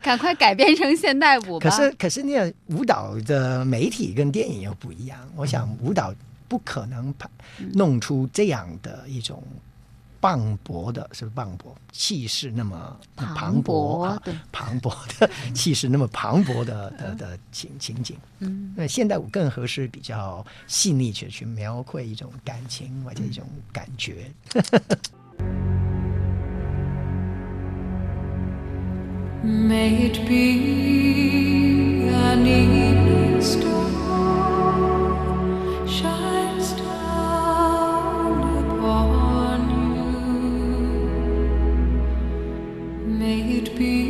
赶快改编成现代舞吧！可是，可是那个舞蹈的媒体跟电影又不一样。我想，舞蹈不可能拍弄出这样的一种磅礴的，是不是磅礴气势那么磅礴啊，磅礴的气势那么磅礴的 的的情情景。嗯，那现代舞更合适，比较细腻去去描绘一种感情或者一种感觉。May it be an evening star shines be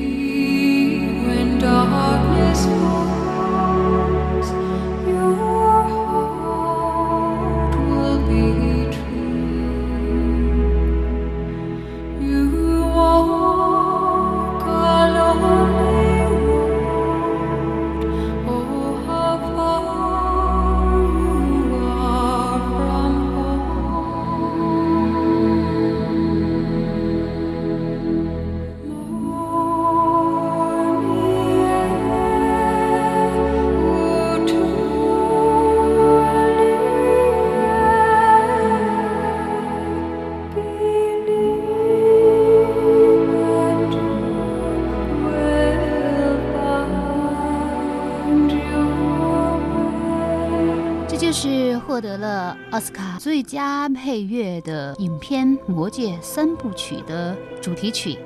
获得了奥斯卡最佳配乐的影片《魔戒三部曲》的主题曲。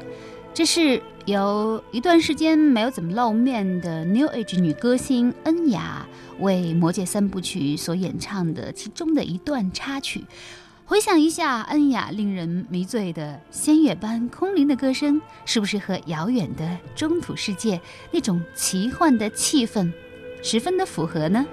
这是由一段时间没有怎么露面的 New Age 女歌星恩雅为《魔戒三部曲》所演唱的其中的一段插曲。回想一下，恩雅令人迷醉的仙乐般空灵的歌声，是不是和遥远的中土世界那种奇幻的气氛十分的符合呢？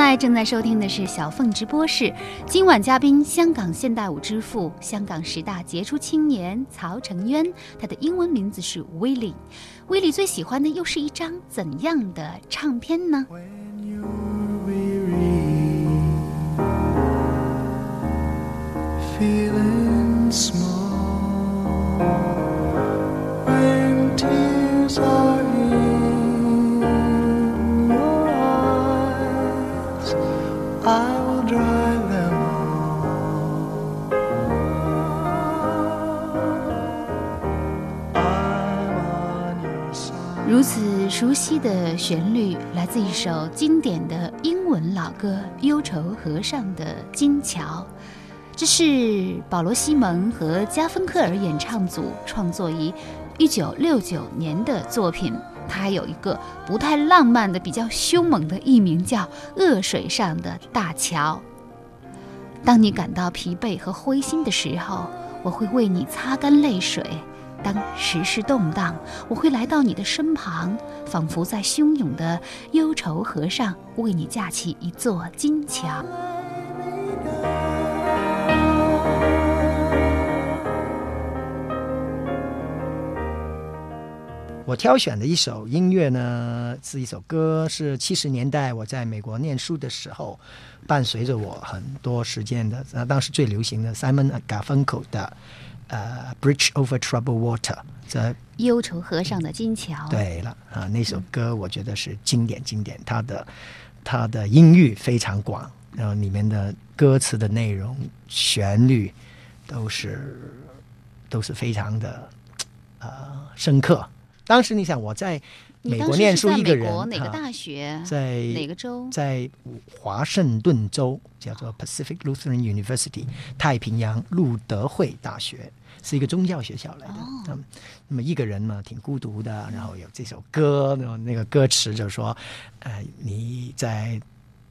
在正在收听的是小凤直播室，今晚嘉宾香港现代舞之父、香港十大杰出青年曹承渊，他的英文名字是威利。威利最喜欢的又是一张怎样的唱片呢？feeling 熟悉的旋律，来自一首经典的英文老歌《忧愁河上的金桥》。这是保罗·西蒙和加芬克尔演唱组创作于1969年的作品。它有一个不太浪漫的、比较凶猛的艺名，叫《恶水上的大桥》。当你感到疲惫和灰心的时候，我会为你擦干泪水；当时事动荡，我会来到你的身旁，仿佛在汹涌的忧愁河上为你架起一座金桥。我挑选的一首音乐呢，是一首歌，是七十年代我在美国念书的时候，伴随着我很多时间的，那，当时最流行的 Simon Garfunkel 的呃《Bridge Over Troubled Water》这忧愁河上的金桥。对了啊，那首歌我觉得是经典经典，它的它的音域非常广，然后里面的歌词的内容、旋律都是都是非常的呃深刻。当时你想我在美国念书，一个人哪个大学？在哪个州？在华盛顿州，叫做 Pacific Lutheran University 太平洋路德会大学，是一个宗教学校来的。嗯，那么一个人嘛，挺孤独的。然后有这首歌，那那个歌词就说：“呃，你在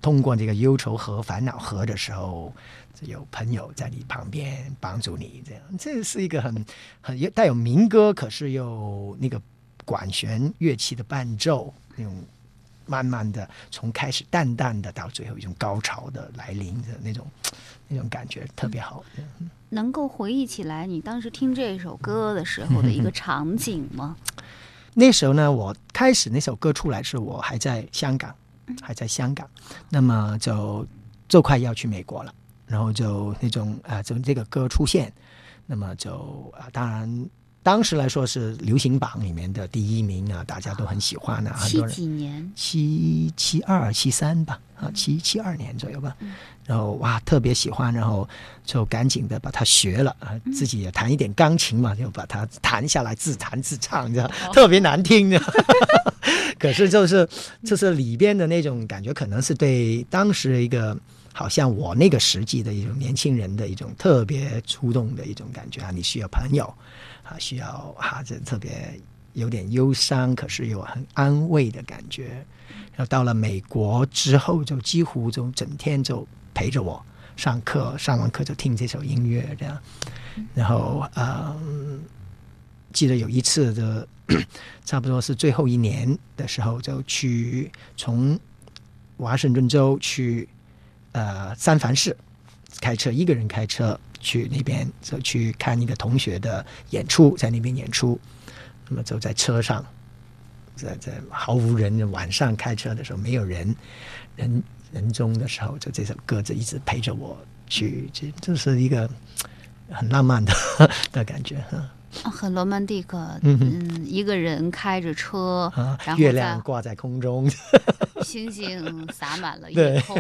通过这个忧愁和、烦恼河的时候，有朋友在你旁边帮助你。”这样，这是一个很很带有民歌，可是又那个。管弦乐器的伴奏，那种慢慢的从开始淡淡的到最后一种高潮的来临的那种那种感觉特别好。嗯、能够回忆起来你当时听这首歌的时候的一个场景吗？那时候呢，我开始那首歌出来是我还在香港，还在香港，那么就就快要去美国了，然后就那种啊、呃，就这个歌出现，那么就啊、呃，当然。当时来说是流行榜里面的第一名啊，大家都很喜欢啊。很多人七几年？七七二七三吧，啊，七七二年左右吧。嗯、然后哇，特别喜欢，然后就赶紧的把它学了啊，自己也弹一点钢琴嘛，就把它弹下来，自弹自唱，这样、哦、特别难听的。可是就是就是里边的那种感觉，可能是对当时一个。好像我那个时期的一种年轻人的一种特别触动的一种感觉啊，你需要朋友啊，需要哈这特别有点忧伤，可是又很安慰的感觉。然后到了美国之后，就几乎就整天就陪着我上课，上完课就听这首音乐这样。然后嗯，记得有一次的，差不多是最后一年的时候，就去从华盛顿州去。呃，三藩市开车一个人开车去那边，就去看一个同学的演出，在那边演出。那么就在车上，在在毫无人，晚上开车的时候没有人，人人中的时候，就这首歌就一直陪着我去，这这是一个很浪漫的 的感觉哈。很罗曼蒂克，嗯，一个人开着车，啊、月亮挂在空中，星星 洒满了夜空，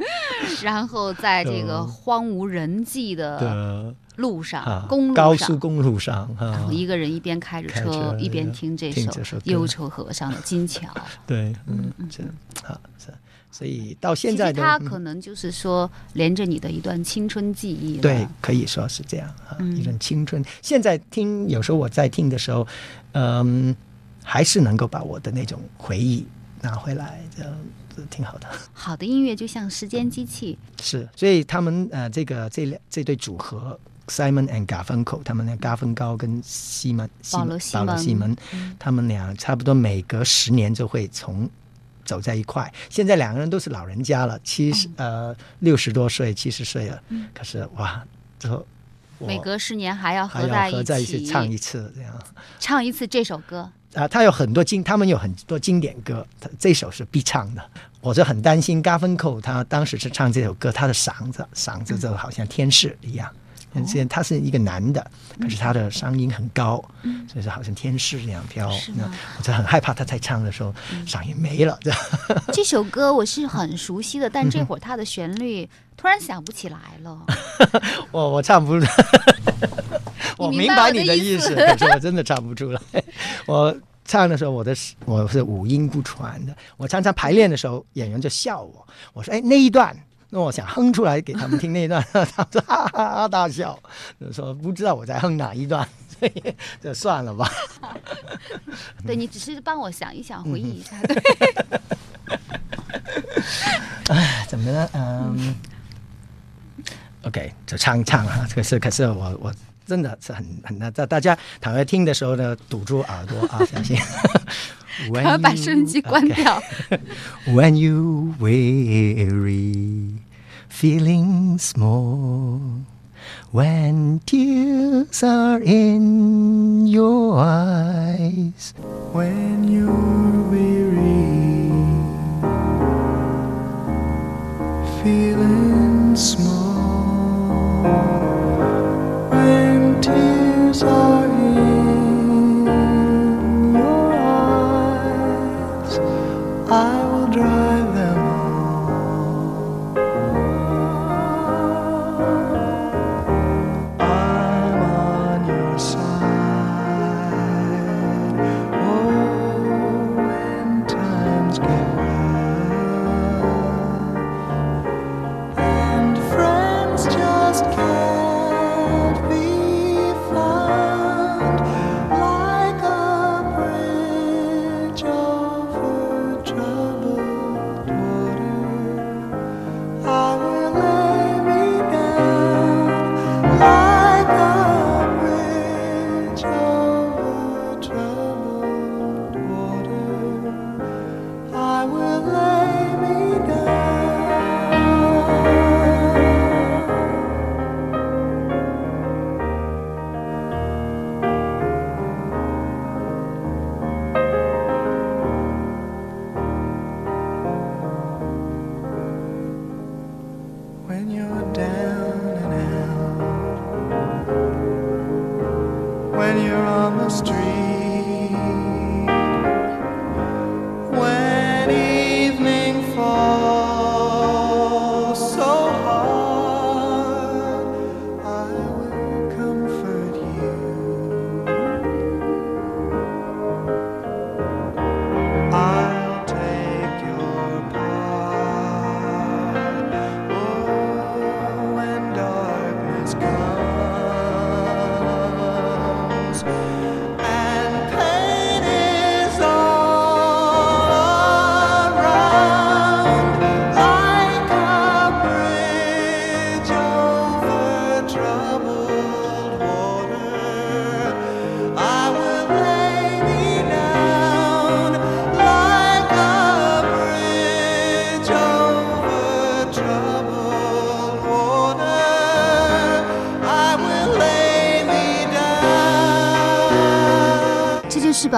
然后在这个嗯。荒无人迹的的路上啊，公路高速公路上啊然后，一个人一边开着车着一边听这首忧愁河上的金桥。对，嗯，这好是，所以到现在的嗯实它可能就是说连着你的一段青春记忆了。对，可以说是这样啊，嗯一段青春。现在听，有时候我在听的时候，嗯，还是能够把我的那种回忆拿回来，这样子挺好的。好的音乐就像时间机器，是，所以他们呃，这个这两这对组合。Simon and Garfunkel，他们的加芬高跟西门西保罗西门，嗯他们俩差不多每隔十年就会从走在一块。现在两个人都是老人家了，七十、呃六十多岁、七十岁了，嗯可是哇，之后每隔十年还要还要合在合在一起起唱一次这样。唱一次这首歌。啊，他有很多经，他们有很多经典歌，他这首是必唱的。我就很担心 n c o 他当时是唱这首歌，他的嗓子嗓子就好像天使一样。哦现在他是一个男的，可是他的嗓音很高，所以说好像天使一样飘。我就很害怕他在唱的时候嗓音没了。这 这首歌我是很熟悉的，但这会儿它的旋律突然想不起来了。我我唱不出，我明明白你的意，思可是我真的唱不出来。我唱的时候，我的我是五音不全的。我常常排练的时候，演员就笑我。我说：“哎，那一段。”那我想哼出来给他们听那一段，他们说哈哈哈大笑，就说不知道我在哼哪一段，所以就算了吧。对你只是帮我想一想，回忆一下。哎，怎么了？嗯，OK，就唱一唱啊。可是可是我我真的是很很难，大大家躺在听的时候呢，堵住耳朵啊，小心。赶快把收音机关掉。When you weary, feeling small, when tears are in your eyes, when you're weary, feeling small,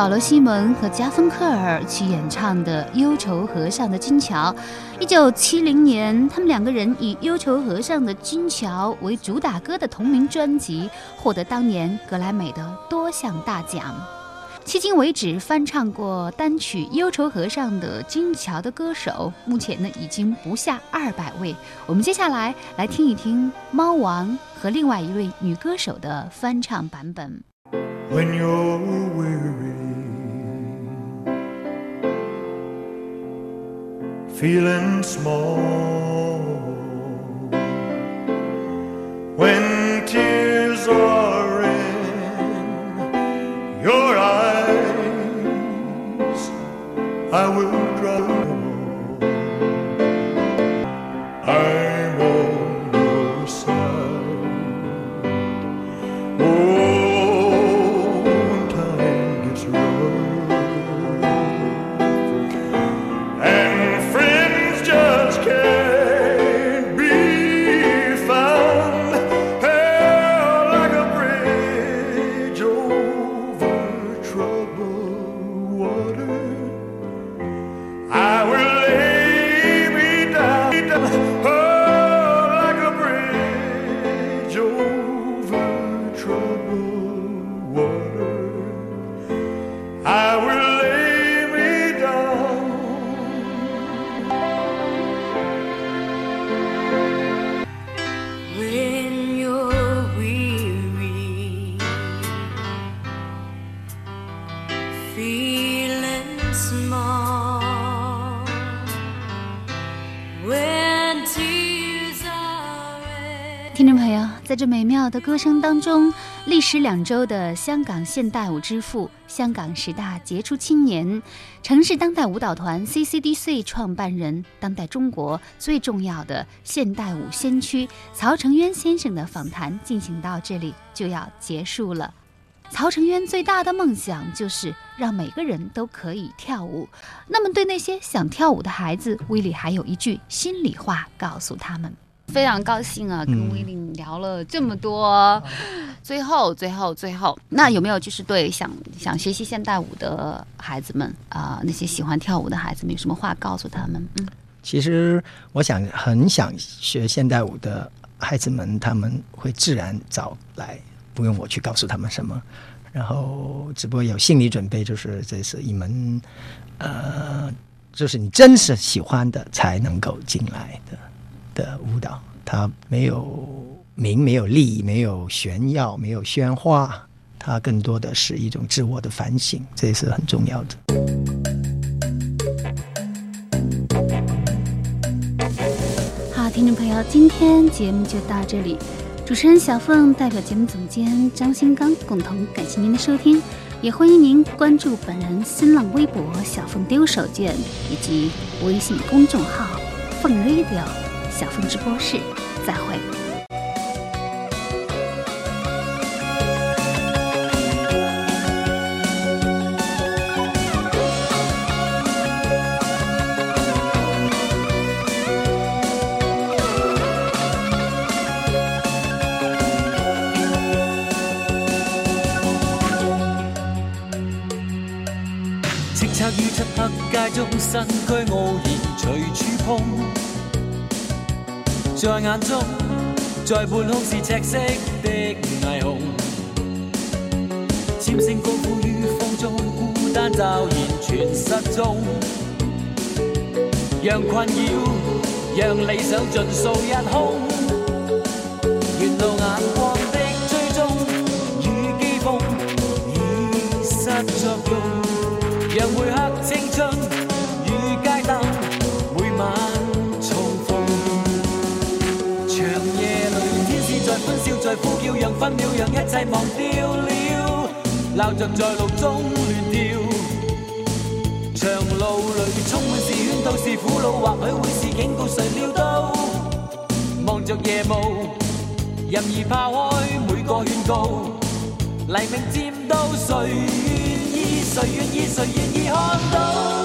保罗·西蒙和加芬克尔去演唱的《忧愁河上的金桥》。一九七零年，他们两个人以《忧愁河上的金桥》为主打歌的同名专辑，获得当年格莱美的多项大奖。迄今为止翻唱过单曲《忧愁河上的金桥》的歌手，目前呢已经不下二百位。我们接下来来听一听猫王和另外一位女歌手的翻唱版本。when you're weary, feeling small, when tears are in your eyes, I will dry I will 美妙的歌声当中，历时两周的香港现代舞之父、香港十大杰出青年、城市当代舞蹈团 CCDC 创办人、当代中国最重要的现代舞先驱曹承渊先生的访谈进行到这里就要结束了。曹承渊最大的梦想就是让每个人都可以跳舞。那么，对那些想跳舞的孩子，威利还有一句心里话告诉他们。非常高兴啊，跟威利聊了这么多。最后，最后，最后，那有没有就是对想想学习现代舞的孩子们啊、那些喜欢跳舞的孩子们，有什么话告诉他们？嗯，其实我想很想学现代舞的孩子们，他们会自然找来，不用我去告诉他们什么。然后，只不过有心理准备，就是这是一门，呃，就是你真实喜欢的才能够进来的的舞蹈。它没有名，没有利，没有炫耀，没有喧哗，它更多的是一种自我的反省，这也是很重要的。好，听众朋友，今天节目就到这里。主持人小凤代表节目总监张新刚共同感谢您的收听，也欢迎您关注本人新浪微博“小凤丢手绢”以及微信公众号“凤 radio” 小凤直播室。再会。眼中，在半空是赤色的霓虹，纖聲高呼于风中，孤单骤然全失踪，让困扰，让理想盡數一空，分秒，让一切忘掉了。鬧着在路中亂跳，長路裏充滿是圈套，是苦惱，或許會是警告，誰料到？望着夜霧，任意拋開每個勸告，黎明渐到，誰願意？誰願意？誰願意看到？